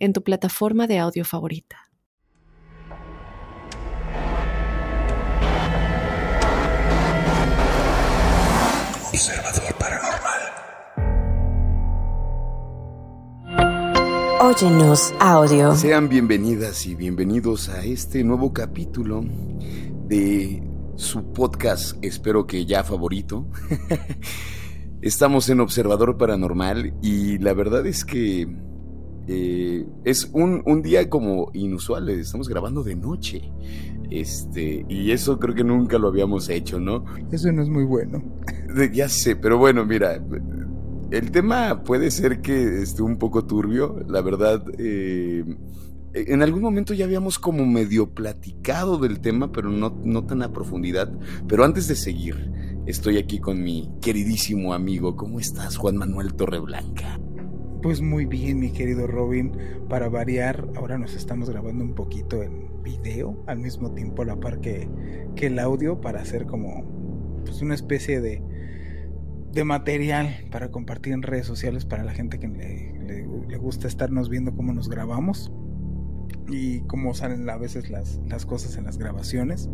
en tu plataforma de audio favorita. Observador Paranormal. Óyenos audio. Sean bienvenidas y bienvenidos a este nuevo capítulo de su podcast, espero que ya favorito. Estamos en Observador Paranormal y la verdad es que eh, es un, un, día como inusual, estamos grabando de noche. Este, y eso creo que nunca lo habíamos hecho, ¿no? Eso no es muy bueno. Ya sé, pero bueno, mira, el tema puede ser que esté un poco turbio, la verdad. Eh, en algún momento ya habíamos como medio platicado del tema, pero no, no tan a profundidad. Pero antes de seguir, estoy aquí con mi queridísimo amigo. ¿Cómo estás, Juan Manuel Torreblanca? Pues muy bien, mi querido Robin. Para variar, ahora nos estamos grabando un poquito en video, al mismo tiempo a la par que, que el audio, para hacer como pues, una especie de, de material para compartir en redes sociales para la gente que le, le, gusta estarnos viendo cómo nos grabamos y cómo salen a veces las, las cosas en las grabaciones.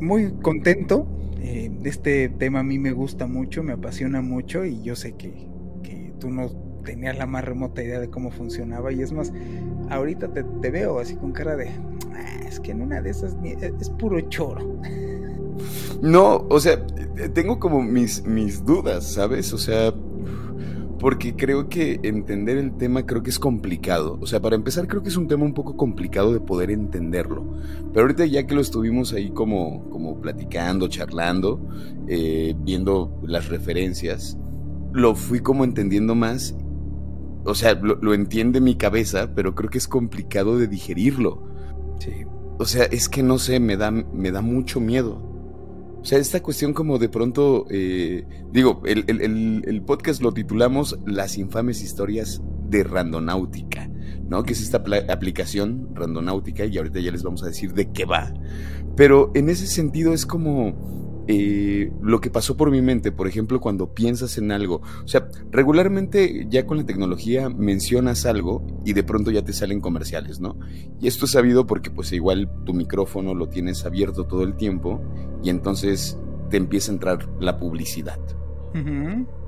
Muy contento. Eh, este tema a mí me gusta mucho, me apasiona mucho y yo sé que, que tú no tenía la más remota idea de cómo funcionaba. Y es más, ahorita te, veo así con cara de, ah, es que en una de esas e, es, puro choro. No, o sea, tengo como mis, mis dudas, ¿sabes? O sea, porque creo que entender el tema creo que es complicado. O sea, para empezar creo que es un tema un poco complicado de poder entenderlo. Pero ahorita ya que lo estuvimos ahí como, como platicando, charlando, eh, viendo las referencias, lo fui como entendiendo más o sea, lo, entiende mi cabeza, pero creo que es complicado de digerirlo. Sí. O sea, es que no sé, me da, me da mucho miedo. O sea, esta cuestión como de pronto, eh, digo, el, el, podcast lo titulamos Las infames historias de Randonáutica, ¿no? Que es esta aplicación Randonáutica y ahorita ya les vamos a decir de qué va. Pero en ese sentido es como eh, lo que pasó por mi mente, por ejemplo, cuando piensas en algo. O sea, regularmente ya con la tecnología mencionas algo y de pronto ya te salen comerciales, ¿no? Y esto es sabido porque pues igual tu micrófono lo tienes abierto todo el tiempo y entonces te empieza a entrar la publicidad.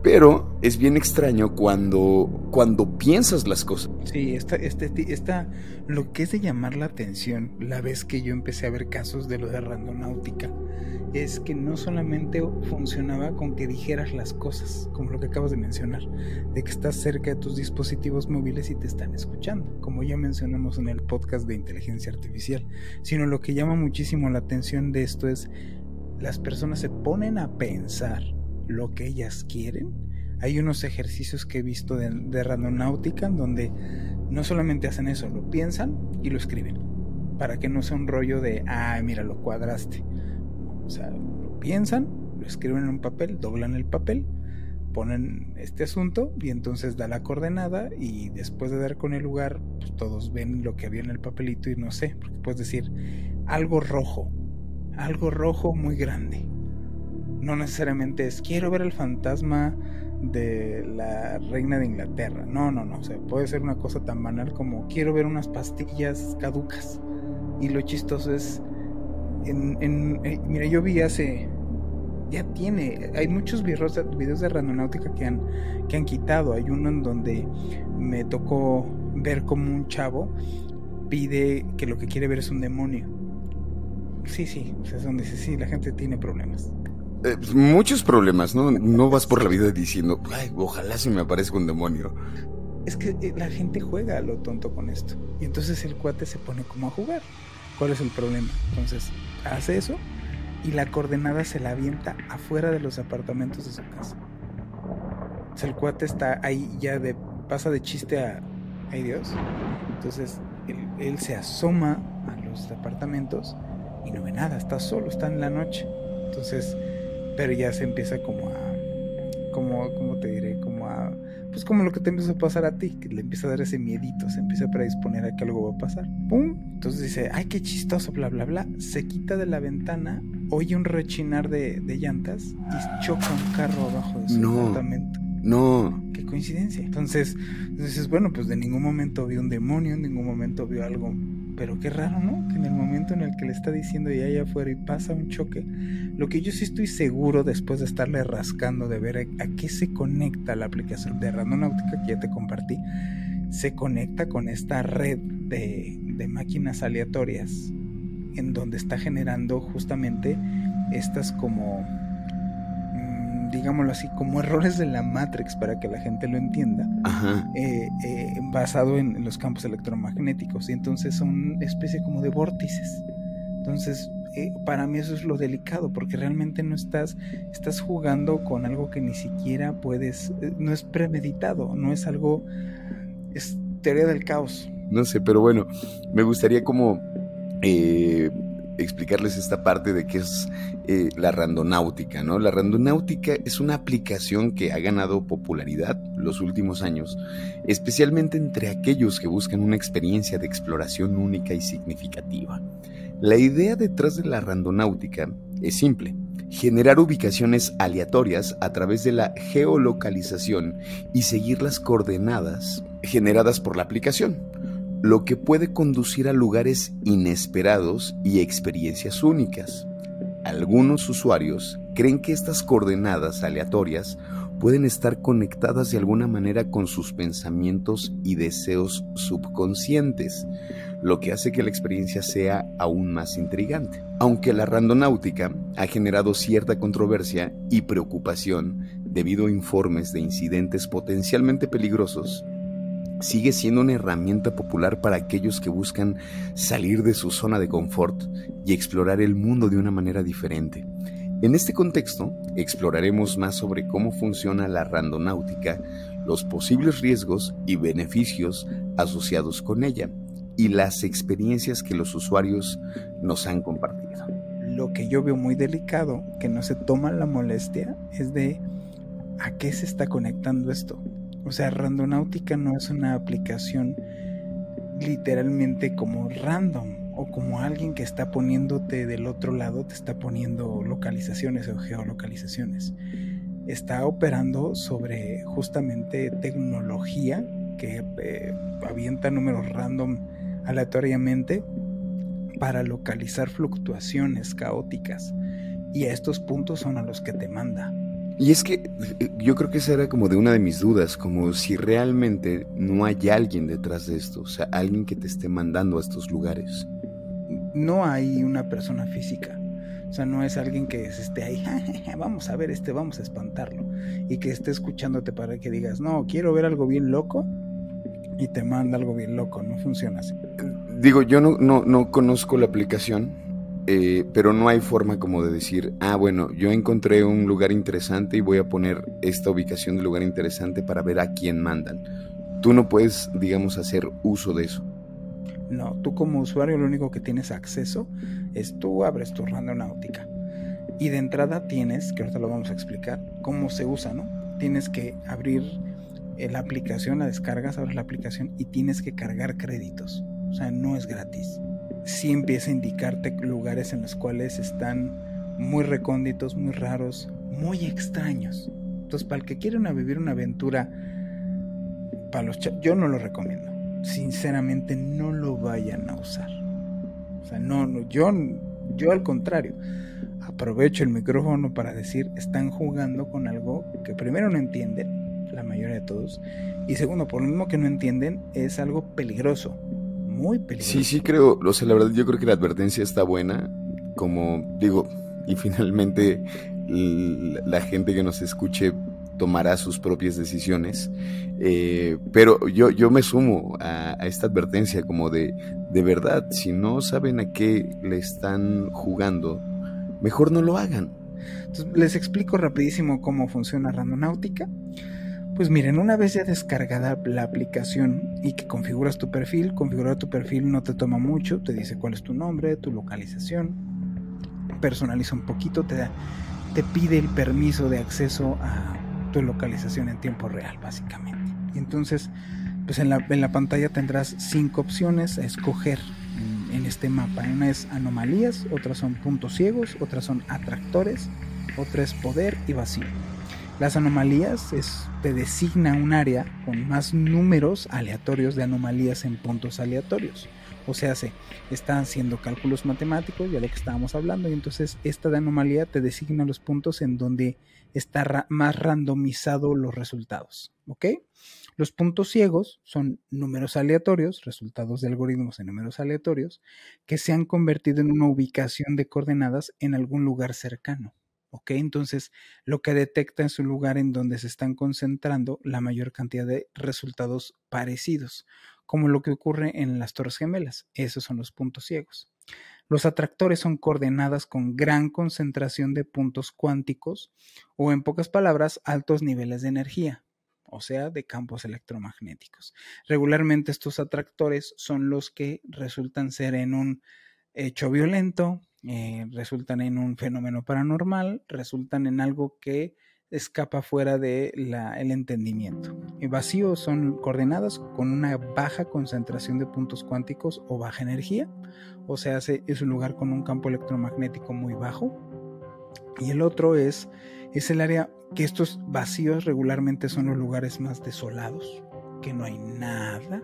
Pero es bien extraño cuando, cuando piensas las cosas. Sí, esta, este, esta, lo que es de llamar la atención, la vez que yo empecé a ver casos de lo de randonáutica, es que no solamente funcionaba con que dijeras las cosas, como lo que acabas de mencionar, de que estás cerca de tus dispositivos móviles y te están escuchando, como ya mencionamos en el podcast de inteligencia artificial, sino lo que llama muchísimo la atención de esto es las personas se ponen a pensar lo que ellas quieren. Hay unos ejercicios que he visto de, de randonáutica donde no solamente hacen eso, lo piensan y lo escriben. Para que no sea un rollo de, ah, mira, lo cuadraste. O sea, lo piensan, lo escriben en un papel, doblan el papel, ponen este asunto y entonces da la coordenada y después de dar con el lugar, pues todos ven lo que había en el papelito y no sé, porque puedes decir algo rojo, algo rojo muy grande no necesariamente es quiero ver el fantasma de la reina de Inglaterra. No, no, no. O sea, puede ser una cosa tan banal como quiero ver unas pastillas caducas. Y lo chistoso es. En, en, eh, mira, yo vi hace. Ya tiene. Hay muchos videos, videos de randonáutica que han, que han quitado. Hay uno en donde me tocó ver como un chavo pide que lo que quiere ver es un demonio. Sí, sí. O sea, es donde dice, sí, la gente tiene problemas. Eh, muchos problemas, ¿no? No vas por la vida diciendo, Ay, ojalá se me aparezca un demonio. Es que eh, la gente juega a lo tonto con esto. Y entonces el cuate se pone como a jugar. ¿Cuál es el problema? Entonces, hace eso y la coordenada se la avienta afuera de los apartamentos de su casa. El cuate está ahí ya de. pasa de chiste a. ¡Ay Dios! Entonces él, se asoma a los departamentos y no ve nada, está solo, está en la noche. Entonces, pero ya se empieza como a, como, como te diré, como a, pues como lo que te empieza a pasar a ti, que le empieza a dar ese miedito, se empieza a predisponer a que algo va a pasar. ¡Pum! Entonces dice, ay, qué chistoso, bla, bla, bla. Se quita de la ventana, oye un rechinar de, llantas y choca un carro abajo de su departamento. No. Qué coincidencia. Entonces, dices, bueno, pues de ningún momento vio un demonio, en ningún momento vio algo. Pero qué raro, ¿no? Que en el momento en el que le está diciendo y allá afuera y pasa un choque, lo que yo sí estoy seguro después de estarle rascando de ver a, qué se conecta la aplicación de Randonáutica que ya te compartí, se conecta con esta red de, de máquinas aleatorias en donde está generando justamente estas como digámoslo así, como errores de la Matrix para que la gente lo entienda, eh, eh, basado en, los campos electromagnéticos. Y entonces son una especie como de vórtices. Entonces, eh, para mí eso es lo delicado, porque realmente no estás, estás jugando con algo que ni siquiera puedes, no es premeditado, no es algo, es teoría del caos. No sé, pero bueno, me gustaría como explicarles esta parte de qué es eh, la randonáutica, ¿no? La randonáutica es una aplicación que ha ganado popularidad los últimos años, especialmente entre aquellos que buscan una experiencia de exploración única y significativa. La idea detrás de la randonáutica es simple, generar ubicaciones aleatorias a través de la geolocalización y seguir las coordenadas generadas por la aplicación lo que puede conducir a lugares inesperados y experiencias únicas. Algunos usuarios creen que estas coordenadas aleatorias pueden estar conectadas de alguna manera con sus pensamientos y deseos subconscientes, lo que hace que la experiencia sea aún más intrigante. Aunque la randonáutica ha generado cierta controversia y preocupación debido a informes de incidentes potencialmente peligrosos, sigue siendo una herramienta popular para aquellos que buscan salir de su zona de confort y explorar el mundo de una manera diferente. En este contexto, exploraremos más sobre cómo funciona la randonáutica, los posibles riesgos y beneficios asociados con ella y las experiencias que los usuarios nos han compartido. Lo que yo veo muy delicado, que no se toma la molestia, es de a qué se está conectando esto. O sea, Randonáutica no es una aplicación literalmente como random o como alguien que está poniéndote del otro lado, te está poniendo localizaciones o geolocalizaciones. Está operando sobre justamente tecnología que eh, avienta números random aleatoriamente para localizar fluctuaciones caóticas. Y a estos puntos son a los que te manda. Y es que eh, yo creo que esa era como de una de mis dudas, como si realmente no hay alguien detrás de esto, o sea, alguien que te esté mandando a estos lugares. No hay una persona física, o sea, no es alguien que esté ahí, vamos a ver este, vamos a espantarlo, y que esté escuchándote para que digas, no, quiero ver algo bien loco, y te manda algo bien loco, no funciona así. Digo, yo no, no, no conozco la aplicación, eh, pero no hay forma como de decir, ah, bueno, yo encontré un lugar interesante y voy a poner esta ubicación de lugar interesante para ver a quién mandan. Tú no puedes, digamos, hacer uso de eso. No, tú como usuario lo único que tienes acceso es tú abres tu randonáutica. Y de entrada tienes, que ahorita lo vamos a explicar, cómo se usa, ¿no? Tienes que abrir eh, la aplicación, la descargas, abres la aplicación y tienes que cargar créditos. O sea, no es gratis sí empieza a indicarte lugares en los cuales están muy recónditos, muy raros, muy extraños. Entonces, para el que quiera vivir una aventura, para los yo no lo recomiendo. Sinceramente, no lo vayan a usar. O sea, no, no yo, yo al contrario, aprovecho el micrófono para decir, están jugando con algo que primero no entienden, la mayoría de todos, y segundo, por lo mismo que no entienden, es algo peligroso muy peligroso. Sí, sí creo, o sea, la verdad yo creo que la advertencia está buena, como digo, y finalmente la gente que nos escuche tomará sus propias decisiones, eh, pero yo, yo me sumo a, esta advertencia como de, de verdad, si no saben a qué le están jugando, mejor no lo hagan. Entonces, les explico rapidísimo cómo funciona Randonáutica. Pues miren, una vez ya descargada la aplicación y que configuras tu perfil, configurar tu perfil no te toma mucho, te dice cuál es tu nombre, tu localización, personaliza un poquito, te, te pide el permiso de acceso a tu localización en tiempo real, básicamente. Y entonces, pues en la, en la pantalla tendrás cinco opciones a escoger en, en este mapa. Una es anomalías, otras son puntos ciegos, otras son atractores, otra es poder y vacío. Las anomalías es, te designa un área con más números aleatorios de anomalías en puntos aleatorios. O sea, se están haciendo cálculos matemáticos, ya lo que estábamos hablando, y entonces esta de anomalía te designa los puntos en donde está más randomizado los resultados. ¿Ok? Los puntos ciegos son números aleatorios, resultados de algoritmos de números aleatorios, que se han convertido en una ubicación de coordenadas en algún lugar cercano. ¿Ok? Entonces, lo que detecta es un lugar en donde se están concentrando la mayor cantidad de resultados parecidos, como lo que ocurre en las Torres Gemelas. Esos son los puntos ciegos. Los atractores son coordenadas con gran concentración de puntos cuánticos o, en pocas palabras, altos niveles de energía, o sea, de campos electromagnéticos. Regularmente estos atractores son los que resultan ser en un hecho violento, eh, resultan en un fenómeno paranormal, resultan en algo que escapa fuera del el entendimiento. El vacío son coordenadas con una baja concentración de puntos cuánticos o baja energía, o sea, es un lugar con un campo electromagnético muy bajo. Y el otro es, es el área que estos vacíos regularmente son los lugares más desolados, que no hay nada,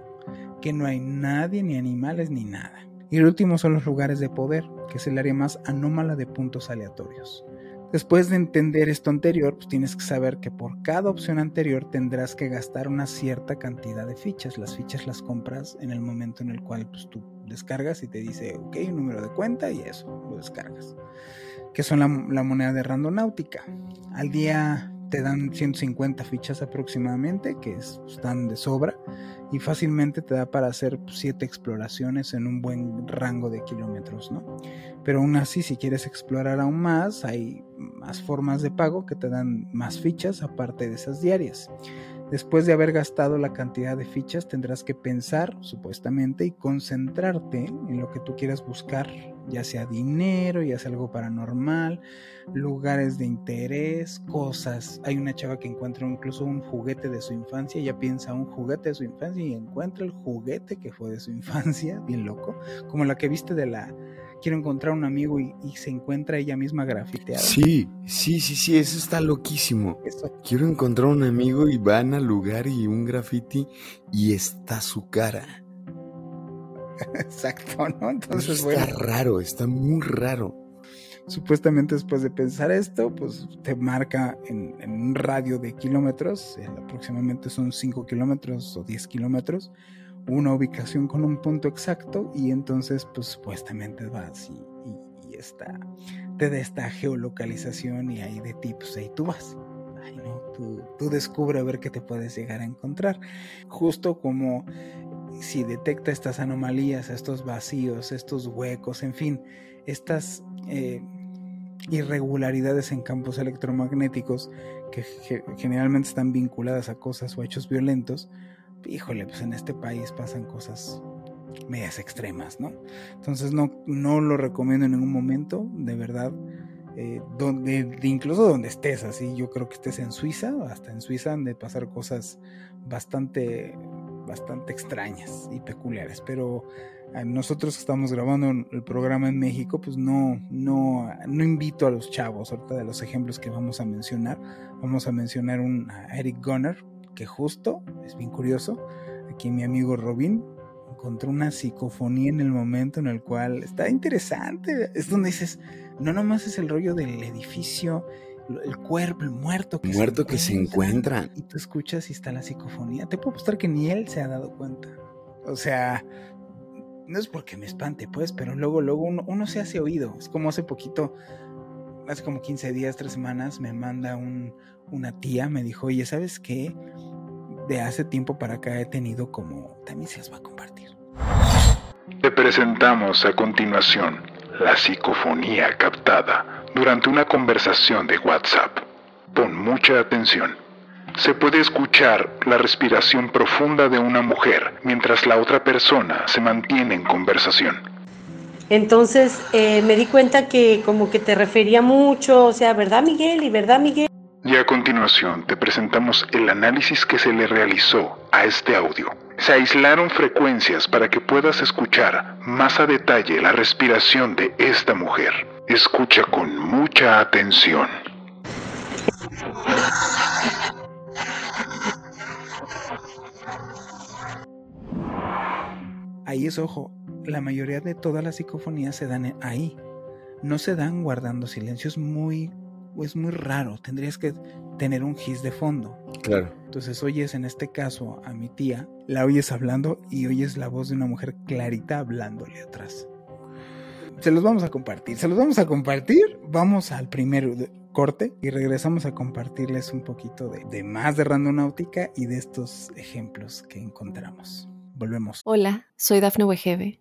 que no hay nadie, ni animales, ni nada. Y el último son los lugares de poder, que es el área más anómala de puntos aleatorios. Después de entender esto anterior, pues tienes que saber que por cada opción anterior tendrás que gastar una cierta cantidad de fichas. Las fichas las compras en el momento en el cual pues, tú descargas y te dice, ok, un número de cuenta y eso, lo descargas. Que son la, la moneda de randonáutica. Al día te dan 150 fichas aproximadamente, que están de sobra, y fácilmente te da para hacer 7 exploraciones en un buen rango de kilómetros, ¿no? Pero aún así, si quieres explorar aún más, hay más formas de pago que te dan más fichas aparte de esas diarias. Después de haber gastado la cantidad de fichas, tendrás que pensar, supuestamente, y concentrarte en lo que tú quieras buscar, ya sea dinero, ya sea algo paranormal, lugares de interés, cosas. Hay una chava que encuentra incluso un juguete de su infancia, ella piensa un juguete de su infancia y encuentra el juguete que fue de su infancia, bien loco, como la que viste de la quiero encontrar un amigo y, se encuentra ella misma grafiteada. Sí, sí, sí, sí, eso está loquísimo. Quiero encontrar un amigo y van al lugar y un graffiti y está su cara. Exacto, ¿no? Entonces, está raro, está muy raro. Supuestamente después de pensar esto, pues te marca en, en un radio de kilómetros, aproximadamente son 5 kilómetros o 10 kilómetros, una ubicación con un punto exacto y entonces pues supuestamente vas y, está, te da esta geolocalización y ahí de ti pues ahí tú vas. Tú, tú descubre a ver qué te puedes llegar a encontrar. Justo como si detecta estas anomalías, estos vacíos, estos huecos, en fin, estas eh, irregularidades en campos electromagnéticos que generalmente están vinculadas a cosas o hechos violentos, híjole, pues en este país pasan cosas medias extremas, ¿no? Entonces no, no lo recomiendo en ningún momento, de verdad. Eh, donde, incluso donde estés, así yo creo que estés en Suiza, hasta en Suiza han de pasar cosas bastante, bastante extrañas y peculiares, pero nosotros que estamos grabando el programa en México, pues no, no, no invito a los chavos, ahorita de los ejemplos que vamos a mencionar, vamos a mencionar un Eric Gunner, que justo, es bien curioso, aquí mi amigo Robin encontró una psicofonía en el momento en el cual está interesante. Es donde dices, no nomás es el rollo del edificio, el cuerpo, el muerto que muerto se que se encuentra. Y tú escuchas y está la psicofonía. Te puedo apostar que ni él se ha dado cuenta. O sea, no es porque me espante, pues, pero luego, luego uno, uno se hace oído. Es como hace poquito, hace como 15 días, 3 semanas, me manda un, una tía me dijo, oye, ¿sabes qué? De hace tiempo para acá he tenido como... También se las va a compartir. Te presentamos a continuación la psicofonía captada durante una conversación de WhatsApp. Pon mucha atención. Se puede escuchar la respiración profunda de una mujer mientras la otra persona se mantiene en conversación. Entonces eh, me di cuenta que como que te refería mucho, o sea, ¿verdad Miguel? ¿Y verdad Miguel? Y a continuación te presentamos el análisis que se le realizó a este audio. Se aislaron frecuencias para que puedas escuchar más a detalle la respiración de esta mujer. Escucha con mucha atención. Ahí es ojo, la mayoría de todas las psicofonías se dan ahí. No se dan guardando silencio, es muy es muy raro, tendrías que tener un gis de fondo. Claro. Entonces oyes en este caso a mi tía, la oyes hablando y oyes la voz de una mujer clarita hablándole atrás. Se los vamos a compartir, se los vamos a compartir. Vamos al primer corte y regresamos a compartirles un poquito de, de más de randonáutica y de estos ejemplos que encontramos. Volvemos. Hola, soy Dafne Wegebe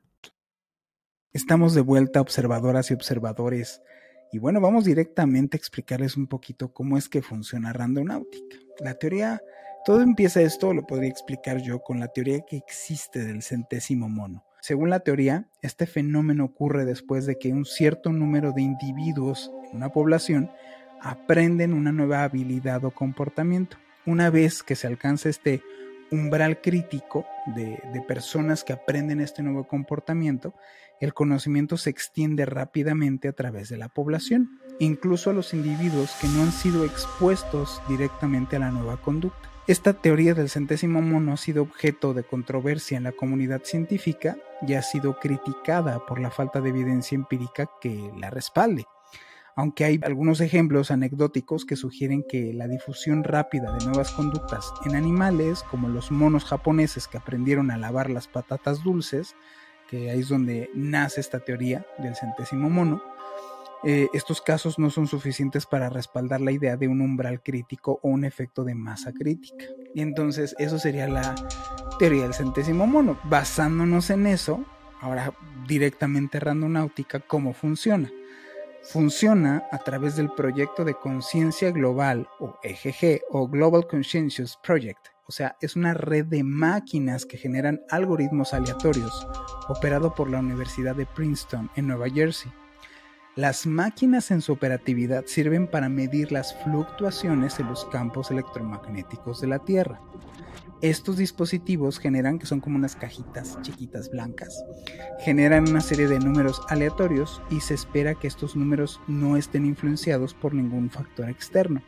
Estamos de vuelta, observadoras y observadores y bueno, vamos directamente a explicarles un poquito cómo es que funciona Randonáutica. La teoría, todo empieza esto, lo podría explicar yo con la teoría que existe del centésimo mono. Según la teoría, este fenómeno ocurre después de que un cierto número de individuos en una población aprenden una nueva habilidad o comportamiento. Una vez que se alcanza este umbral crítico de, personas que aprenden este nuevo comportamiento, el conocimiento se extiende rápidamente a través de la población, incluso a los individuos que no han sido expuestos directamente a la nueva conducta. Esta teoría del centésimo mono ha sido objeto de controversia en la comunidad científica y ha sido criticada por la falta de evidencia empírica que la respalde aunque hay algunos ejemplos anecdóticos que sugieren que la difusión rápida de nuevas conductas en animales, como los monos japoneses que aprendieron a lavar las patatas dulces, que ahí es donde nace esta teoría del centésimo mono, eh, estos casos no son suficientes para respaldar la idea de un umbral crítico o un efecto de masa crítica. Y entonces eso sería la teoría del centésimo mono. Basándonos en eso, ahora directamente randonáutica, ¿cómo funciona? Funciona a través del proyecto de conciencia global o EGG o Global Conscientious Project o sea, es una red de máquinas que generan algoritmos aleatorios, operado por la Universidad de Princeton en Nueva Jersey. Las máquinas en su operatividad sirven para medir las fluctuaciones en los campos electromagnéticos de la Tierra. Estos dispositivos generan, que son como unas cajitas chiquitas blancas, generan una serie de números aleatorios y se espera que estos números no estén influenciados por ningún factor externo.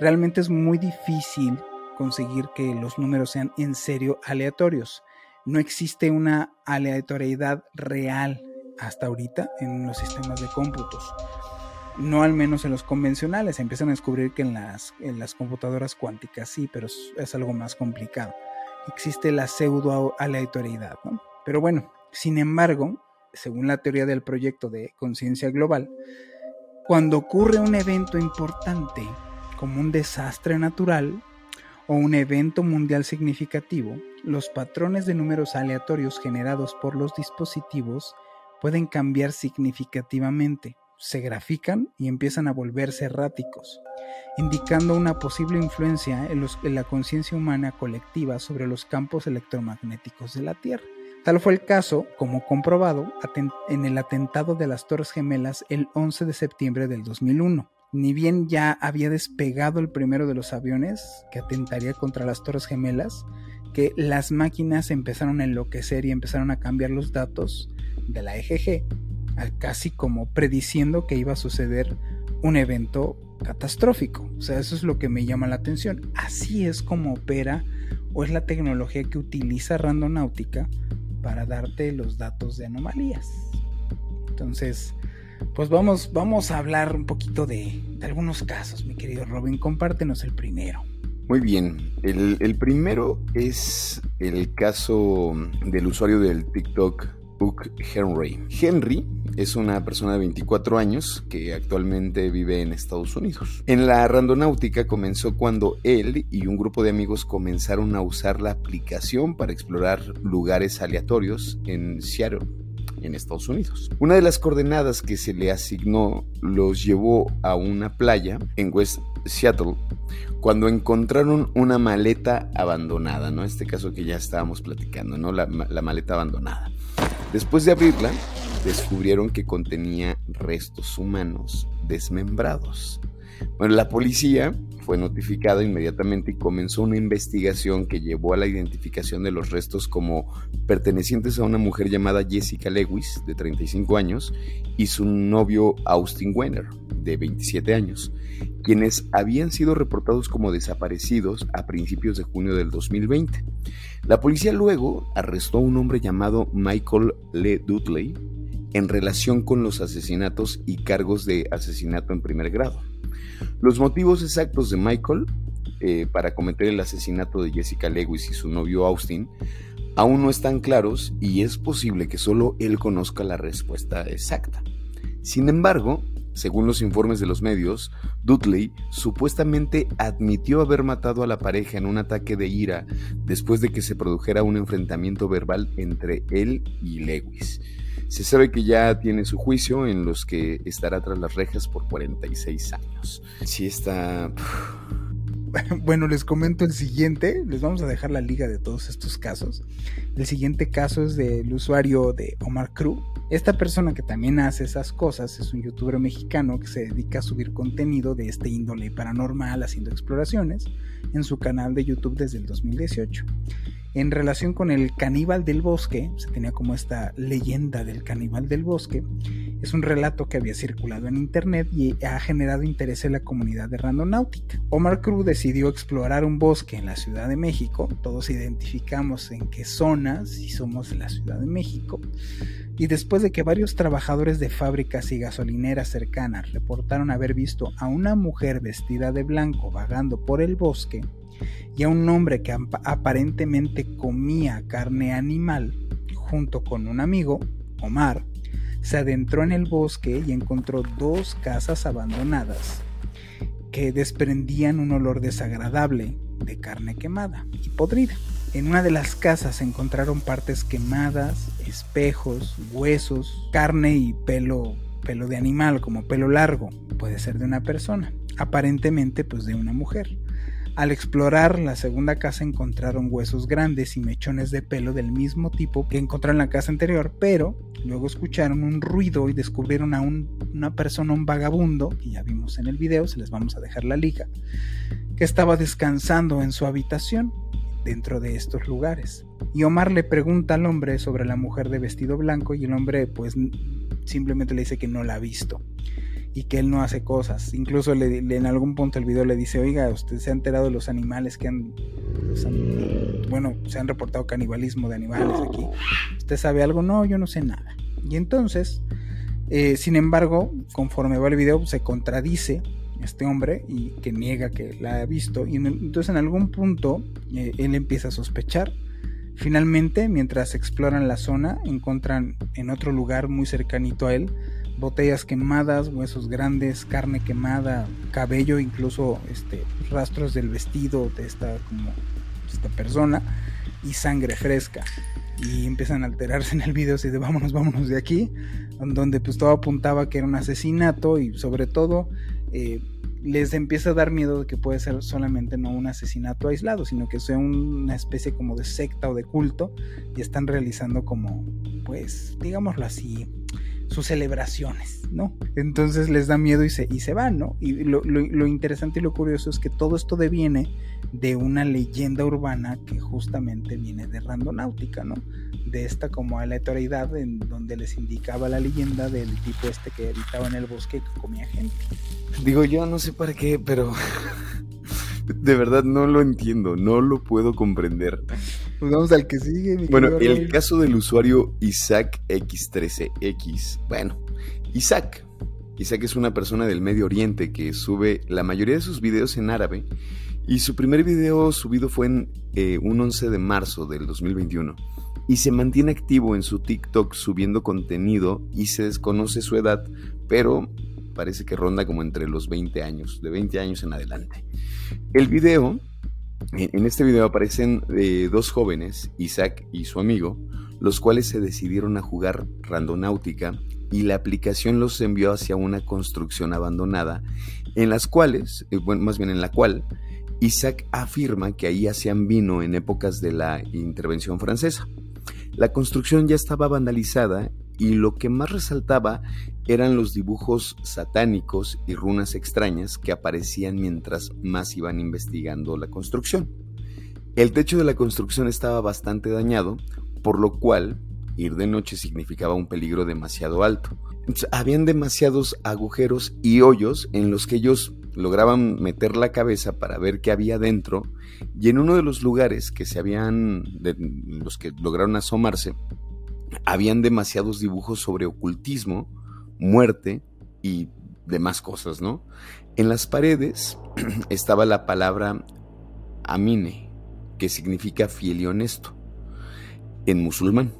Realmente es muy difícil conseguir que los números sean en serio aleatorios. No existe una aleatoriedad real hasta ahorita en los sistemas de cómputos. No al menos en los convencionales. empiezan a descubrir que en las, en las computadoras cuánticas sí, pero es, algo más complicado. Existe la pseudo aleatoriedad. Pero bueno, sin embargo, según la teoría del proyecto de conciencia global, cuando ocurre un evento importante, como un desastre natural, o un evento mundial significativo, los patrones de números aleatorios generados por los dispositivos pueden cambiar significativamente, se grafican y empiezan a volverse erráticos, indicando una posible influencia en, la conciencia humana colectiva sobre los campos electromagnéticos de la Tierra. Tal fue el caso, como comprobado, en el atentado de las Torres Gemelas el 11 de septiembre del 2001 ni bien ya había despegado el primero de los aviones que atentaría contra las Torres Gemelas, que las máquinas empezaron a enloquecer y empezaron a cambiar los datos de la EGG, casi como prediciendo que iba a suceder un evento catastrófico. O sea, eso es lo que me llama la atención. Así es como opera o es la tecnología que utiliza Randonáutica para darte los datos de anomalías. Entonces, pues vamos, vamos a hablar un poquito de, algunos casos, mi querido Robin. Compártenos el primero. Muy bien, el, primero es el caso del usuario del TikTok Henry. Henry es una persona de 24 años que actualmente vive en Estados Unidos. En la randonáutica comenzó cuando él y un grupo de amigos comenzaron a usar la aplicación para explorar lugares aleatorios en Seattle en Estados Unidos. Una de las coordenadas que se le asignó los llevó a una playa en West Seattle cuando encontraron una maleta abandonada, ¿no? Este caso que ya estábamos platicando, ¿no? La maleta abandonada. Después de abrirla, descubrieron que contenía restos humanos desmembrados. Bueno, la policía fue notificada inmediatamente y comenzó una investigación que llevó a la identificación de los restos como pertenecientes a una mujer llamada Jessica Lewis, de 35 años, y su novio Austin Wenner, de 27 años, quienes habían sido reportados como desaparecidos a principios de junio del 2020. La policía luego arrestó a un hombre llamado Michael Le Dudley en relación con los asesinatos y cargos de asesinato en primer grado. Los motivos exactos de Michael eh, para cometer el asesinato de Jessica Lewis y su novio Austin aún no están claros y es posible que solo él conozca la respuesta exacta. Sin embargo, según los informes de los medios, Dudley supuestamente admitió haber matado a la pareja en un ataque de ira después de que se produjera un enfrentamiento verbal entre él y Lewis. Se sabe que ya tiene su juicio en los que estará tras las rejas por 46 años. Sí está... Bueno, les comento el siguiente. Les vamos a dejar la liga de todos estos casos. El siguiente caso es del usuario de Omar Cruz. Esta persona que también hace esas cosas es un youtuber mexicano que se dedica a subir contenido de este índole paranormal haciendo exploraciones en su canal de YouTube desde el 2018 en relación con el caníbal del bosque, se tenía como esta leyenda del caníbal del bosque, es un relato que había circulado en internet y ha generado interés en la comunidad de randonáutica. Omar Cruz decidió explorar un bosque en la Ciudad de México, todos identificamos en qué zonas si somos de la Ciudad de México, y después de que varios trabajadores de fábricas y gasolineras cercanas reportaron haber visto a una mujer vestida de blanco vagando por el bosque, y a un hombre que aparentemente comía carne animal junto con un amigo, Omar, se adentró en el bosque y encontró dos casas abandonadas que desprendían un olor desagradable de carne quemada y podrida. En una de las casas se encontraron partes quemadas, espejos, huesos, carne y pelo, pelo de animal como pelo largo, puede ser de una persona, aparentemente pues de una mujer. Al explorar la segunda casa encontraron huesos grandes y mechones de pelo del mismo tipo que encontraron en la casa anterior, pero luego escucharon un ruido y descubrieron a una persona, un vagabundo, que ya vimos en el video, se les vamos a dejar la liga, que estaba descansando en su habitación dentro de estos lugares. Y Omar le pregunta al hombre sobre la mujer de vestido blanco y el hombre pues simplemente le dice que no la ha visto y que él no hace cosas. Incluso en algún punto el video le dice, oiga, usted se ha enterado de los animales que han, bueno, se han reportado canibalismo de animales aquí. ¿Usted sabe algo? No, yo no sé nada. Y entonces, eh, sin embargo, conforme va el video, se contradice este hombre y que niega que la ha visto. Y entonces en algún punto eh, él empieza a sospechar. Finalmente, mientras exploran la zona, encuentran en otro lugar muy cercanito a él botellas quemadas, huesos grandes, carne quemada, cabello, incluso este, rastros del vestido de esta, como, esta persona y sangre fresca. Y empiezan a alterarse en el video así de vámonos, vámonos de aquí, donde pues todo apuntaba que era un asesinato y sobre todo eh, les empieza a dar miedo de que puede ser solamente no un asesinato aislado, sino que sea una especie como de secta o de culto y están realizando como, pues, digámoslo así, sus celebraciones, ¿no? Entonces les da miedo y se, y se van, ¿no? Y lo, lo, interesante y lo curioso es que todo esto deviene de una leyenda urbana que justamente viene de randonáutica, ¿no? De esta como aleatoriedad en donde les indicaba la leyenda del tipo este que habitaba en el bosque y que comía gente. Digo, yo no sé para qué, pero de verdad no lo entiendo, no lo puedo comprender. Pues vamos al que sigue. bueno, el caso del usuario Isaac X13X. Bueno, Isaac. Isaac es una persona del Medio Oriente que sube la mayoría de sus videos en árabe Y su primer video subido fue en eh, un 11 de marzo del 2021 y se mantiene activo en su TikTok subiendo contenido y se desconoce su edad, pero parece que ronda como entre los 20 años, de 20 años en adelante. El video, en este video aparecen eh, dos jóvenes, Isaac y su amigo, los cuales se decidieron a jugar randonáutica y la aplicación los envió hacia una construcción abandonada, en las cuales, eh, bueno, más bien en la cual, Isaac afirma que ahí hacían vino en épocas de la intervención francesa. La construcción ya estaba vandalizada y lo que más resaltaba eran los dibujos satánicos y runas extrañas que aparecían mientras más iban investigando la construcción. El techo de la construcción estaba bastante dañado, por lo cual ir de noche significaba un peligro demasiado alto. habían demasiados agujeros y hoyos en los que ellos lograban meter la cabeza para ver qué había dentro y en uno de los lugares que se habían los que lograron asomarse habían demasiados dibujos sobre ocultismo, muerte y demás cosas, ¿no? En las paredes estaba la palabra amine, que significa fiel y honesto en musulmán.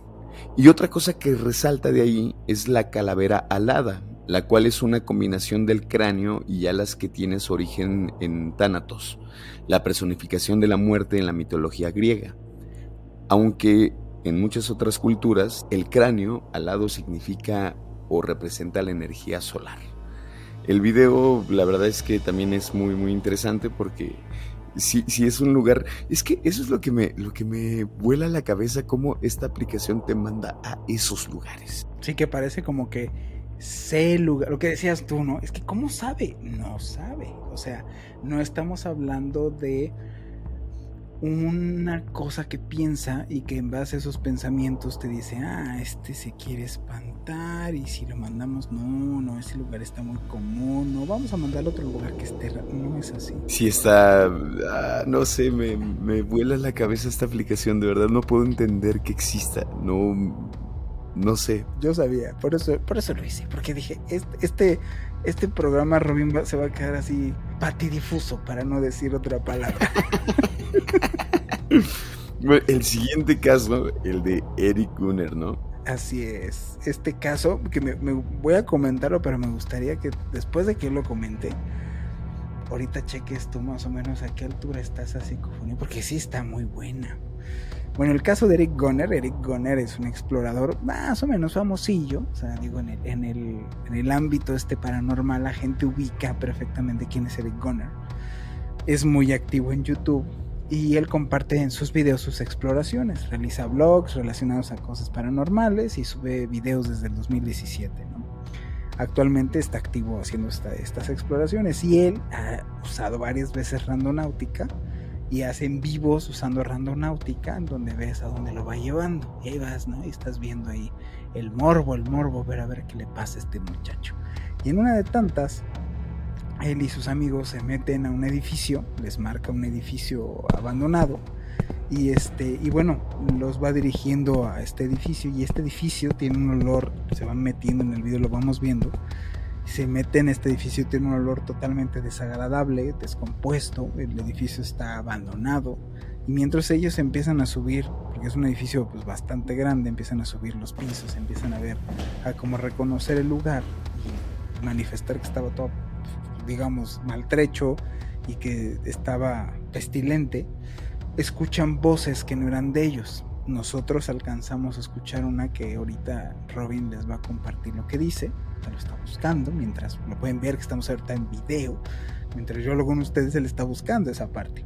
Y otra cosa que resalta de ahí es la calavera alada, la cual es una combinación del cráneo y alas que tiene su origen en Tánatos, la personificación de la muerte en la mitología griega. Aunque en muchas otras culturas el cráneo alado significa representa la energía solar. El video, la verdad es que también es muy, muy interesante porque si, es un lugar, es que eso es lo que me, lo que me vuela la cabeza, cómo esta aplicación te manda a esos lugares. Sí, que parece como que sé lugar, lo que decías tú, ¿no? Es que ¿cómo sabe? No sabe. O sea, no estamos hablando de una cosa que piensa y que en base a esos pensamientos te dice, ah, este se quiere espantar y si lo mandamos, no, no, ese lugar está muy común, no, vamos a mandar a otro lugar que esté, no es así. Sí está, ah, no sé, me, me vuela la cabeza esta aplicación, de verdad no puedo entender que exista, no, no sé. Yo sabía, por eso, por eso lo hice, porque dije, este, este, este programa Robin se va a quedar así patidifuso, para no decir otra palabra. el siguiente caso, el de Eric Gunner, ¿no? Así es. Este caso, que me, voy a comentarlo, pero me gustaría que después de que lo comente, ahorita cheques tú más o menos a qué altura está esa psicofonía, porque sí está muy buena. Bueno, el caso de Eric Gunner, Eric Gunner es un explorador más o menos famosillo, o sea, digo, en el, en el, en el ámbito este paranormal la gente ubica perfectamente quién es Eric Gunner. Es muy activo en YouTube y él comparte en sus videos sus exploraciones, realiza blogs relacionados a cosas paranormales y sube videos desde el 2017. ¿no? Actualmente está activo haciendo estas exploraciones y él ha usado varias veces randonáutica y hacen vivos usando randonáutica en donde ves a dónde lo va llevando. Y ahí vas, ¿no? Y estás viendo ahí el morbo, el morbo, ver a ver qué le pasa a este muchacho. Y en una de tantas, él y sus amigos se meten a un edificio, les marca un edificio abandonado. Y este, y bueno, los va dirigiendo a este edificio. Y este edificio tiene un olor, se van metiendo en el video, lo vamos viendo se mete en este edificio, tiene un olor totalmente desagradable, descompuesto, el edificio está abandonado. Y mientras ellos empiezan a subir, porque es un edificio pues bastante grande, empiezan a subir los pisos, empiezan a ver, a como reconocer el lugar y manifestar que estaba todo, digamos, maltrecho y que estaba pestilente, escuchan voces que no eran de ellos. Nosotros alcanzamos a escuchar una que ahorita Robin les va a compartir lo que dice lo está buscando, mientras lo pueden ver que estamos ahorita en video, mientras yo lo con ustedes, él está buscando esa parte.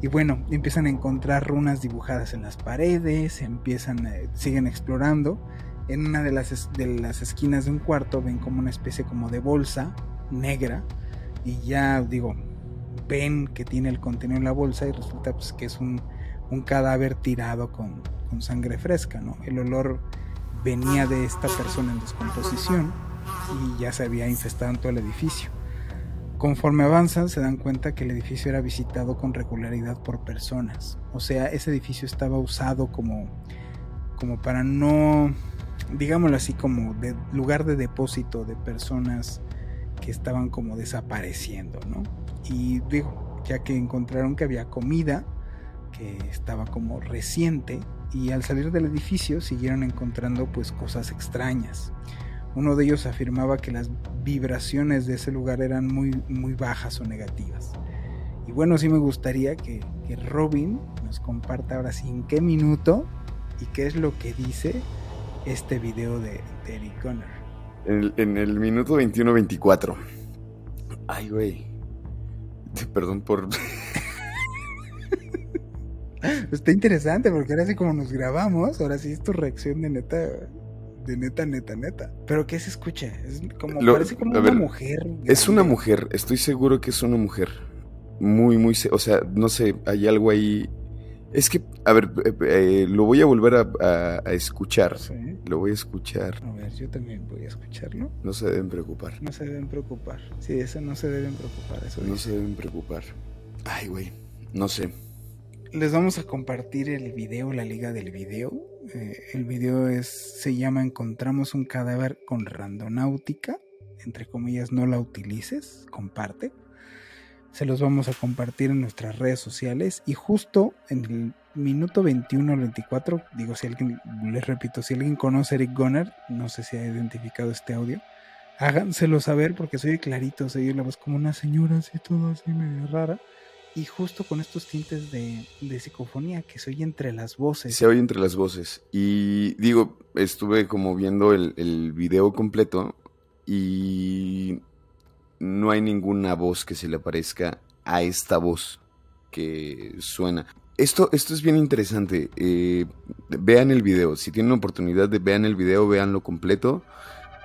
Y bueno, empiezan a encontrar runas dibujadas en las paredes, empiezan, eh, siguen explorando. En una de las, de las esquinas de un cuarto ven como una especie como de bolsa negra y ya digo, ven que tiene el contenido en la bolsa y resulta pues, que es un, un cadáver tirado con, con sangre fresca, ¿no? El olor venía de esta persona en descomposición y ya se había infestado en todo el edificio. Conforme avanzan se dan cuenta que el edificio era visitado con regularidad por personas. O sea, ese edificio estaba usado como, como para no, digámoslo así, como lugar de depósito de personas que estaban como desapareciendo, ¿no? Y digo, ya que encontraron que había comida que estaba como reciente y al salir del edificio siguieron encontrando pues cosas extrañas. Uno de ellos afirmaba que las vibraciones de ese lugar eran muy, muy bajas o negativas. Y bueno, sí me gustaría que, que Robin nos comparta ahora sí en qué minuto y qué es lo que dice este video de, de Eric Gunner. En el, en el minuto 21-24. Ay, güey. Perdón por... Está interesante porque ahora sí como nos grabamos, ahora sí es tu reacción de neta, de neta, neta, neta. Pero ¿qué se escucha? Es como, Lo- parece como una ver, mujer. Es una mujer, estoy seguro que es una mujer. Muy, muy... O sea, no sé, hay algo ahí... Es que, a ver, eh, eh, lo voy a volver a, a- a escuchar. Sí. Lo voy a escuchar. A ver, yo también voy a escucharlo. No se deben preocupar. No se deben preocupar. Sí, eso no se deben preocupar. Eso No dice. se deben preocupar. Ay, güey. No sé. Les vamos a compartir el video, la liga del video. Eh, el video es, se llama Encontramos un cadáver con randonáutica. Entre comillas, no la utilices, comparte. Se los vamos a compartir en nuestras redes sociales. Y justo en el minuto 21 al 24, digo, si alguien, les repito, si alguien conoce a Eric Gunner, no sé si ha identificado este audio, háganselo saber porque soy clarito, se oye la voz como una señora así, todo así medio rara. Y justo con estos tintes de, de psicofonía que se oye entre las voces. Se oye entre las voces. Y digo, estuve como viendo el, el video completo y no hay ninguna voz que se le parezca a esta voz que suena. Esto, esto es bien interesante. eh, vean el video. Si tienen oportunidad de vean el video, veanlo completo.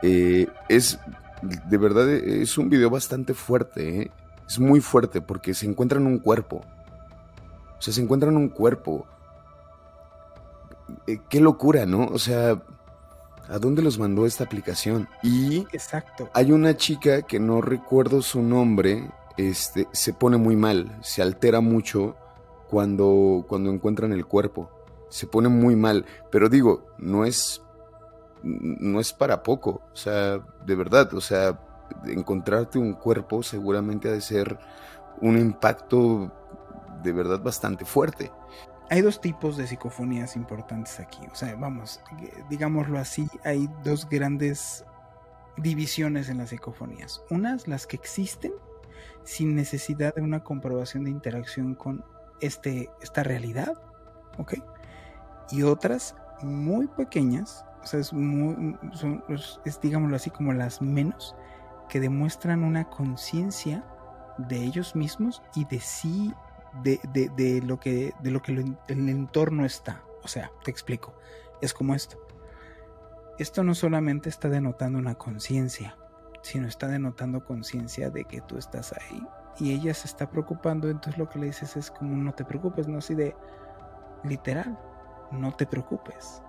Eh, es de verdad es un video bastante fuerte. ¿eh? Es muy fuerte porque se encuentran un cuerpo. O sea, se encuentran un cuerpo. Qué locura, ¿no? O sea, ¿a dónde los mandó esta aplicación? Y Exacto. hay una chica que no recuerdo su nombre, este, se pone muy mal, se altera mucho cuando, cuando encuentran el cuerpo. Se pone muy mal, pero digo, no es no es para poco, o sea, de verdad, o sea, encontrarte un cuerpo seguramente ha de ser un impacto de verdad bastante fuerte. Hay dos tipos de psicofonías importantes aquí. O sea, vamos, eh, digámoslo así, hay dos grandes divisiones en las psicofonías. Unas, las que existen sin necesidad de una comprobación de interacción con este, esta realidad, ¿ok? Y otras muy pequeñas, o sea, es, muy, son- es, es, digámoslo así, como las menos, que demuestran una conciencia de ellos mismos y de sí de, de- de lo que de lo que el entorno está. O sea, te explico. Es como esto. Esto no solamente está denotando una conciencia, sino está denotando conciencia de que tú estás ahí. Y ella se está preocupando, entonces lo que le dices es como no te preocupes, no así de literal, no te preocupes.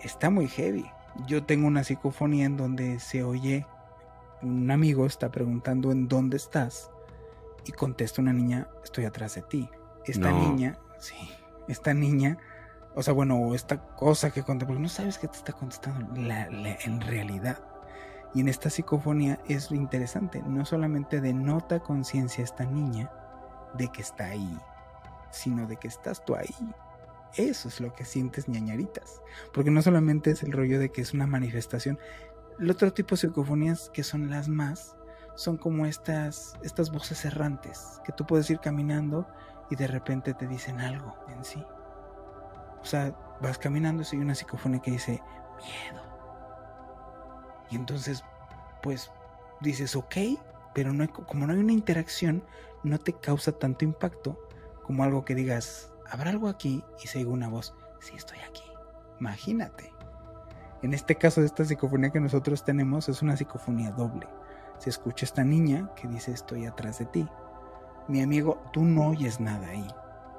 Está muy heavy. Yo tengo una psicofonía en donde se oye un amigo está preguntando en dónde estás y contesta una niña, estoy atrás de ti. Esta No. niña, sí, esta niña, o sea, bueno, o esta cosa que contesta, porque no sabes qué te está contestando la- la- en realidad. Y en esta psicofonía es interesante, no solamente denota conciencia esta niña de que está ahí, sino de que estás tú ahí. Eso es lo que sientes ñañaritas. Porque no solamente es el rollo de que es una manifestación. El otro tipo de psicofonías que son las más son como estas, estas voces errantes que tú puedes ir caminando y de repente te dicen algo en sí. O sea, vas caminando y hay una psicofonía que dice miedo. Y entonces, pues dices, ok, pero no hay- como no hay una interacción, no te causa tanto impacto como algo que digas, habrá algo aquí y se una voz, sí estoy aquí. Imagínate. En este caso esta psicofonía que nosotros tenemos es una psicofonía doble. Se escucha esta niña que dice estoy atrás de ti. Mi amigo, tú no oyes nada ahí.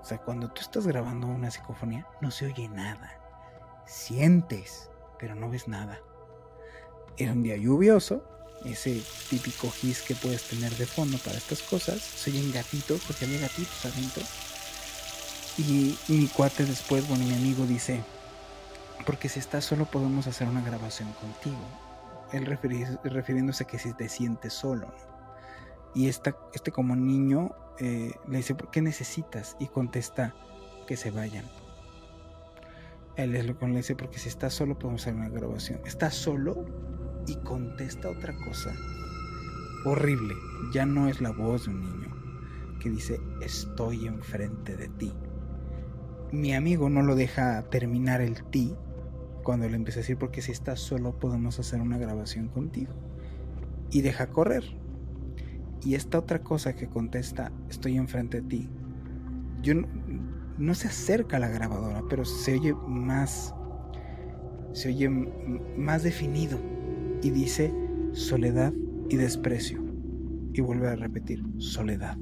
O sea, cuando tú estás grabando una psicofonía, no se oye nada. Sientes, pero no ves nada. Era un día lluvioso, ese típico gis que puedes tener de fondo para estas cosas. Se oyen gatitos, porque había gatitos adentro. Y mi cuate después, bueno, mi amigo dice, porque si estás solo podemos hacer una grabación contigo. Él refiriéndose a que si te sientes solo. Y esta, este como niño eh, le dice, ¿por qué necesitas? Y contesta que se vayan. Él es lo que le dice, porque si estás solo podemos hacer una grabación. Está solo y contesta otra cosa. Horrible. Ya no es la voz de un niño que dice, estoy enfrente de ti. Mi amigo no lo deja terminar el ti cuando le empieza a decir, porque si estás solo podemos hacer una grabación contigo. Y deja correr. Y esta otra cosa que contesta, estoy enfrente de ti. Yo no, se acerca a la grabadora, pero se oye más, se oye más definido. Y dice soledad y desprecio. Y vuelve a repetir, soledad.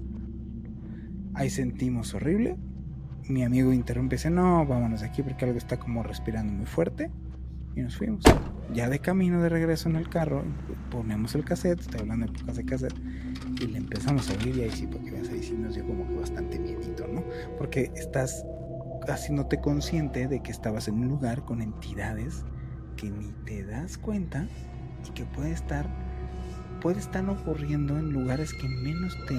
Ahí sentimos horrible. Mi amigo interrumpe y dice, no, vámonos de aquí porque algo está como respirando muy fuerte. Y nos fuimos. Ya de camino de regreso en el carro, ponemos el cassette, estoy hablando de de cassette, y le empezamos a oír y ahí sí, porque ahí sí nos dio como que bastante miedito, ¿no? Porque estás haciéndote consciente de que estabas en un lugar con entidades que ni te das cuenta y que puede estar puede estar ocurriendo en lugares que menos te,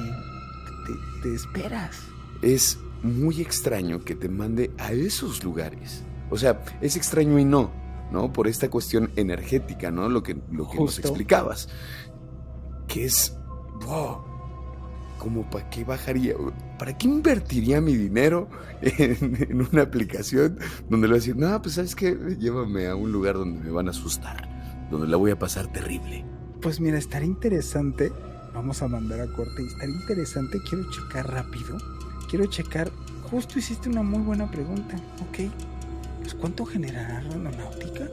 te, esperas. Es muy extraño que te mande a esos lugares. O sea, es extraño y no, ¿no? Por esta cuestión energética, ¿no? Lo que, lo que nos explicabas. Que es, wow, como para qué bajaría, para qué invertiría mi dinero en, una aplicación donde le voy a decir, no, pues sabes qué, llévame a un lugar donde me van a asustar, donde la voy a pasar terrible. Pues mira, estaría interesante. Vamos a mandar a corte y estaría interesante. Quiero checar rápido. Quiero checar. Justo hiciste una muy buena pregunta. Ok. Pues ¿cuánto generará Randonáutica?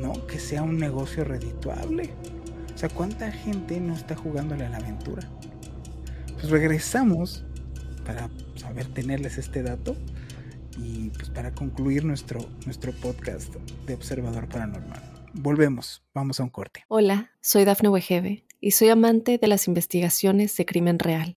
No, que sea un negocio redituable. O sea, ¿cuánta gente no está jugándole a la aventura? Pues regresamos para saber tenerles este dato y pues para concluir nuestro, nuestro podcast de Observador Paranormal. Volvemos, vamos a un corte. Hola, soy Dafne Wegebe y soy amante de las investigaciones de crimen real.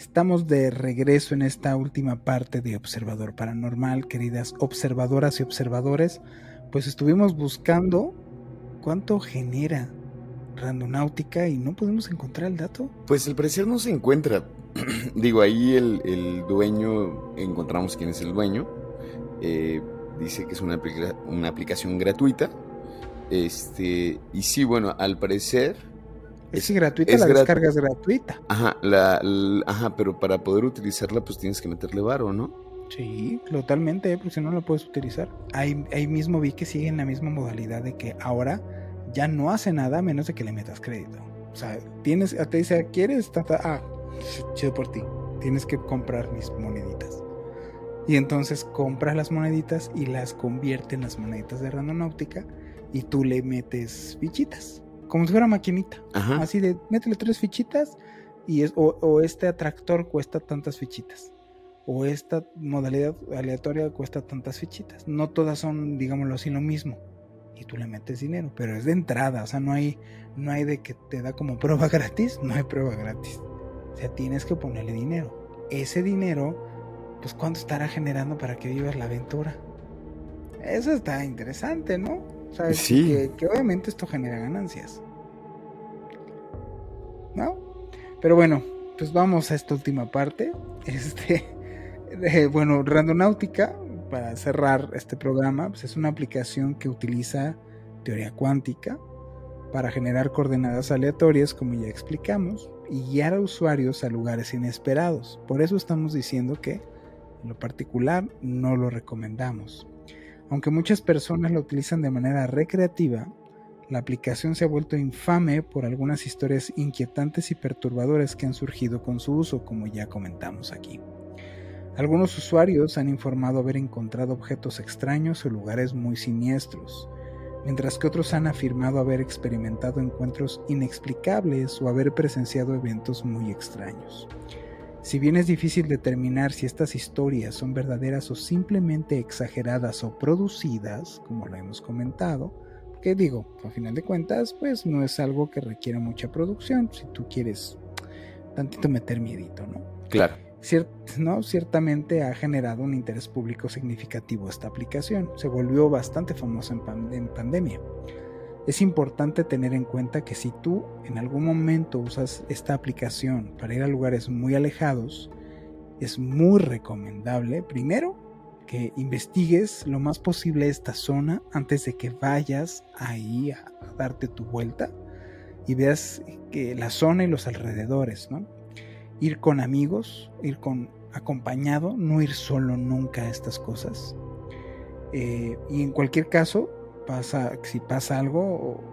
Estamos de regreso en esta última parte de Observador Paranormal, queridas observadoras y observadores. Pues estuvimos buscando cuánto genera randonáutica y no podemos encontrar el dato. Pues el parecer no se encuentra. Digo, ahí el, dueño, encontramos quién es el dueño. Eh, dice que es una, una aplicación gratuita. Este, y sí, bueno, al parecer. Es, gratuita, la descarga es gratuita. Ajá, la, ajá, pero para poder utilizarla, pues tienes que meterle varo, ¿no? Sí, totalmente, porque si no la puedes utilizar. Ahí, ahí mismo vi que sigue en la misma modalidad de que ahora ya no hace nada a menos de que le metas crédito. O sea, tienes, te dice, ¿quieres? ah, chido por ti. Tienes que comprar mis moneditas. Y entonces compras las moneditas y las convierte en las moneditas de Randonáutica y tú le metes fichitas. Como si fuera maquinita. Así de, métele tres fichitas y es, o, o este atractor cuesta tantas fichitas o esta modalidad aleatoria cuesta tantas fichitas. No todas son, digámoslo así, lo mismo y tú le metes dinero, pero es de entrada, o sea, no hay, no hay de que te da como prueba gratis, no hay prueba gratis. O sea, tienes que ponerle dinero. Ese dinero, pues cuánto estará generando para que vivas la aventura. Eso está interesante, ¿no? O sea, que, que obviamente esto genera ganancias. ¿No? Pero bueno, pues vamos a esta última parte. Este, bueno, Randonáutica para cerrar este programa, pues es una aplicación que utiliza teoría cuántica para generar coordenadas aleatorias, como ya explicamos, y guiar a usuarios a lugares inesperados. Por eso estamos diciendo que, en lo particular, no lo recomendamos. Aunque muchas personas lo utilizan de manera recreativa, la aplicación se ha vuelto infame por algunas historias inquietantes y perturbadoras que han surgido con su uso, como ya comentamos aquí. Algunos usuarios han informado haber encontrado objetos extraños o lugares muy siniestros, mientras que otros han afirmado haber experimentado encuentros inexplicables o haber presenciado eventos muy extraños. Si bien es difícil determinar si estas historias son verdaderas o simplemente exageradas o producidas, como lo hemos comentado, que digo, a final de cuentas, pues no es algo que requiera mucha producción, si tú quieres tantito meter miedito, ¿no? Claro. ¿no? Ciertamente ha generado un interés público significativo esta aplicación, se volvió bastante famosa en, en pandemia. Es importante tener en cuenta que si tú en algún momento usas esta aplicación para ir a lugares muy alejados, es muy recomendable, primero, que investigues lo más posible esta zona antes de que vayas ahí a, darte tu vuelta y veas que la zona y los alrededores, ¿no? Ir con amigos, ir con acompañado, no ir solo nunca a estas cosas. Eh, y en cualquier caso, pasa, si pasa algo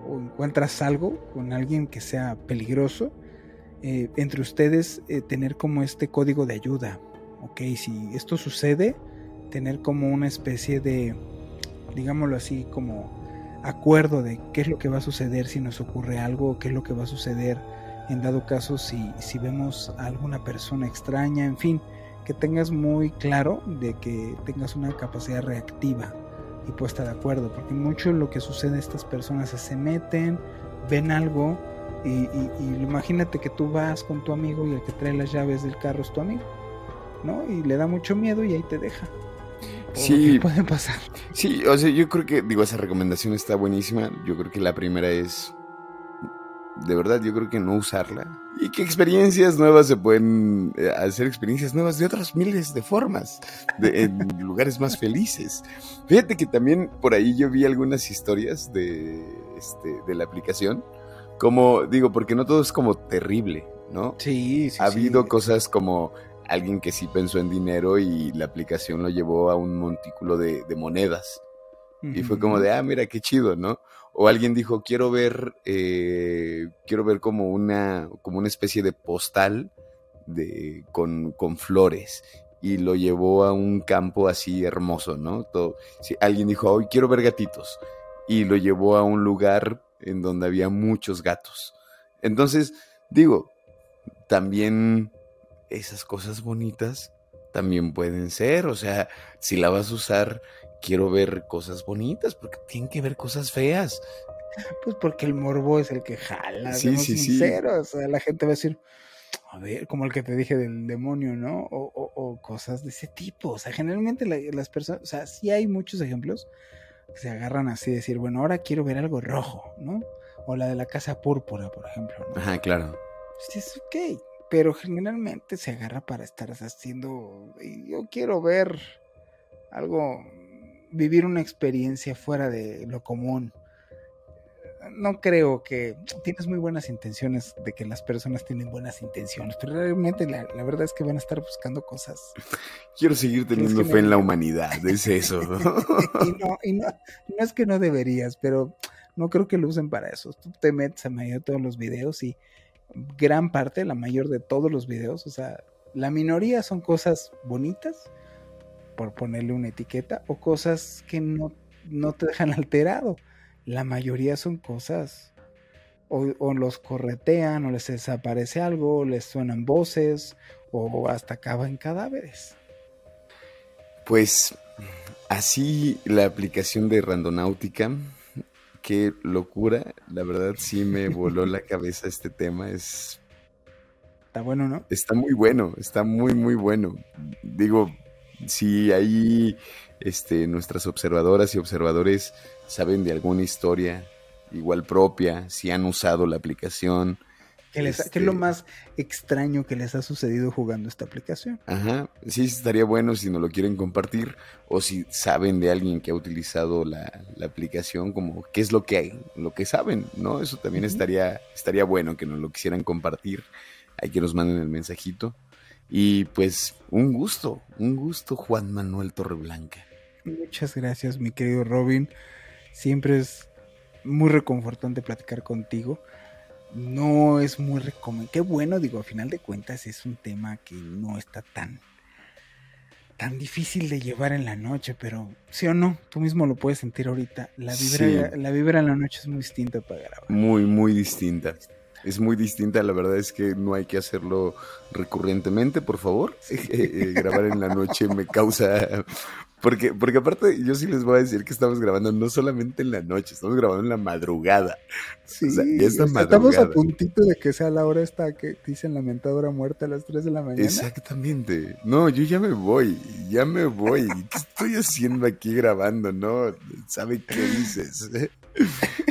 o, encuentras algo con alguien que sea peligroso, eh, entre ustedes eh, tener como este código de ayuda. Ok, si esto sucede, tener como una especie de, digámoslo así, como acuerdo de qué es lo que va a suceder si nos ocurre algo, qué es lo que va a suceder en dado caso si, si vemos a alguna persona extraña, en fin, que tengas muy claro de que tengas una capacidad reactiva y puesta de acuerdo, porque mucho lo que sucede estas personas es se meten, ven algo y, y, y, imagínate que tú vas con tu amigo y el que trae las llaves del carro es tu amigo, ¿no? Y le da mucho miedo y ahí te deja sí, puede pasar. Sí, o sea, yo creo que, digo, esa recomendación está buenísima. Yo creo que la primera es, de verdad, yo creo que no usarla. Y que experiencias nuevas se pueden eh, hacer experiencias nuevas de otras miles de formas, de, en lugares más felices. Fíjate que también por ahí yo vi algunas historias de, este, de la aplicación. Como, digo, porque no todo es como terrible, ¿no? Sí, sí. Ha habido cosas como alguien que sí pensó en dinero y la aplicación lo llevó a un montículo de, de monedas. Y fue como de, ah, mira, qué chido, ¿no? O alguien dijo, quiero ver, eh, quiero ver como una, como una especie de postal de, con, con flores. Y lo llevó a un campo así hermoso, ¿no? Sí, alguien dijo, hoy quiero ver gatitos. Y lo llevó a un lugar en donde había muchos gatos. Entonces, digo, también esas cosas bonitas también pueden ser. O sea, si la vas a usar, quiero ver cosas bonitas, porque tienen que ver cosas feas. Pues porque el morbo es el que jala, sí, sí, sinceros. Sí. O sea, la gente va a decir, a ver, como el que te dije del demonio, ¿no? O, o, o cosas de ese tipo. O sea, generalmente la, las personas, o sea, sí hay muchos ejemplos que se agarran así, decir, bueno, ahora quiero ver algo rojo, ¿no? O la de la casa púrpura, por ejemplo. ¿no? Ajá, claro. Pues es ok, pero generalmente se agarra para estar haciendo, yo quiero ver algo, vivir una experiencia fuera de lo común. No creo que tienes muy buenas intenciones de que las personas tienen buenas intenciones, pero realmente la, la verdad es que van a estar buscando cosas. Quiero seguir teniendo fe en la humanidad, es eso. ¿no? y, no, y no, no es que no deberías, pero no creo que lo usen para eso. Tú te metes a medio de todos los videos y gran parte, la mayor de todos los videos, o sea, la minoría son cosas bonitas, por ponerle una etiqueta, o cosas que no, no te dejan alterado. La mayoría son cosas, o, o, los corretean, o les desaparece algo, o les suenan voces, o hasta acaban cadáveres. Pues así la aplicación de Randonáutica qué locura. La verdad sí me voló la cabeza este tema. Es. Está bueno, ¿no? Está muy bueno, está muy, muy bueno. Digo, si ahí este, nuestras observadoras y observadores saben de alguna historia igual propia, si han usado la aplicación, ¿Qué, les, este... ¿Qué, es lo más extraño que les ha sucedido jugando esta aplicación? Ajá, sí, estaría bueno si nos lo quieren compartir o si saben de alguien que ha utilizado la, la aplicación, como qué es lo que hay, lo que saben, ¿no? Eso también uh -huh. estaría, estaría bueno que nos lo quisieran compartir. Hay que nos manden el mensajito. Y pues un gusto, un gusto, Juan Manuel Torreblanca. Muchas gracias, mi querido Robin. Siempre es muy reconfortante platicar contigo no es muy recomendable. Qué bueno, digo, a final de cuentas es un tema que no está tan tan difícil de llevar en la noche, pero sí o no, tú mismo lo puedes sentir ahorita. La vibra, sí. la vibra en la noche es muy distinta para grabar. Muy, muy distinta. Es muy distinta. La verdad es que no hay que hacerlo recurrentemente, por favor. Eh, grabar en la noche me causa porque, porque aparte, yo sí les voy a decir que estamos grabando no solamente en la noche, estamos grabando en la madrugada. Sí, estamos a puntito de que sea la hora esta que dicen lamentadora muerte a las 3 de la mañana. Exactamente. No, yo ya me voy, ya me voy. ¿Qué estoy haciendo aquí grabando? No, ¿sabe qué dices?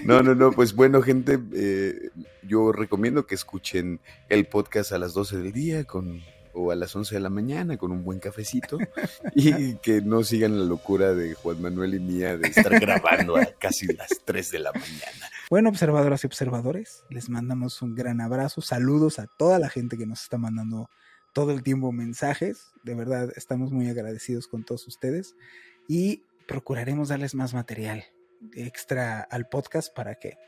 No, no, no, pues bueno, gente, eh, yo recomiendo que escuchen el podcast a las 12 del día con o a las 11 de la mañana con un buen cafecito y que no sigan la locura de Juan Manuel y mía de estar grabando a casi las 3 de la mañana. Bueno, observadoras y observadores, les mandamos un gran abrazo, saludos a toda la gente que nos está mandando todo el tiempo mensajes, de verdad estamos muy agradecidos con todos ustedes y procuraremos darles más material extra al podcast para que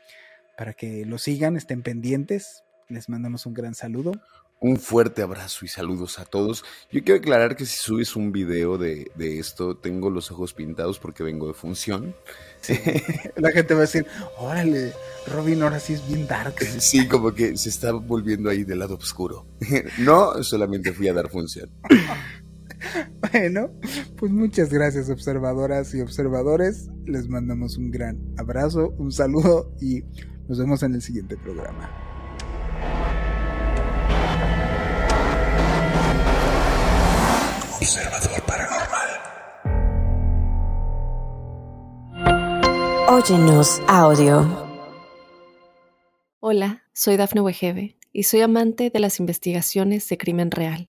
para que lo sigan, estén pendientes. Les mandamos un gran saludo. Un fuerte abrazo y saludos a todos. Yo quiero aclarar que si subes un video de, esto, tengo los ojos pintados porque vengo de función. La gente va a decir, órale, Robin ahora sí es bien dark. Sí, como que se está volviendo ahí del lado oscuro. No, solamente fui a dar función. Bueno, pues muchas gracias observadoras y observadores. Les mandamos un gran abrazo, un saludo y nos vemos en el siguiente programa. Observador Paranormal. Óyenos audio. Hola, soy Dafne Wegebe y soy amante de las investigaciones de crimen real.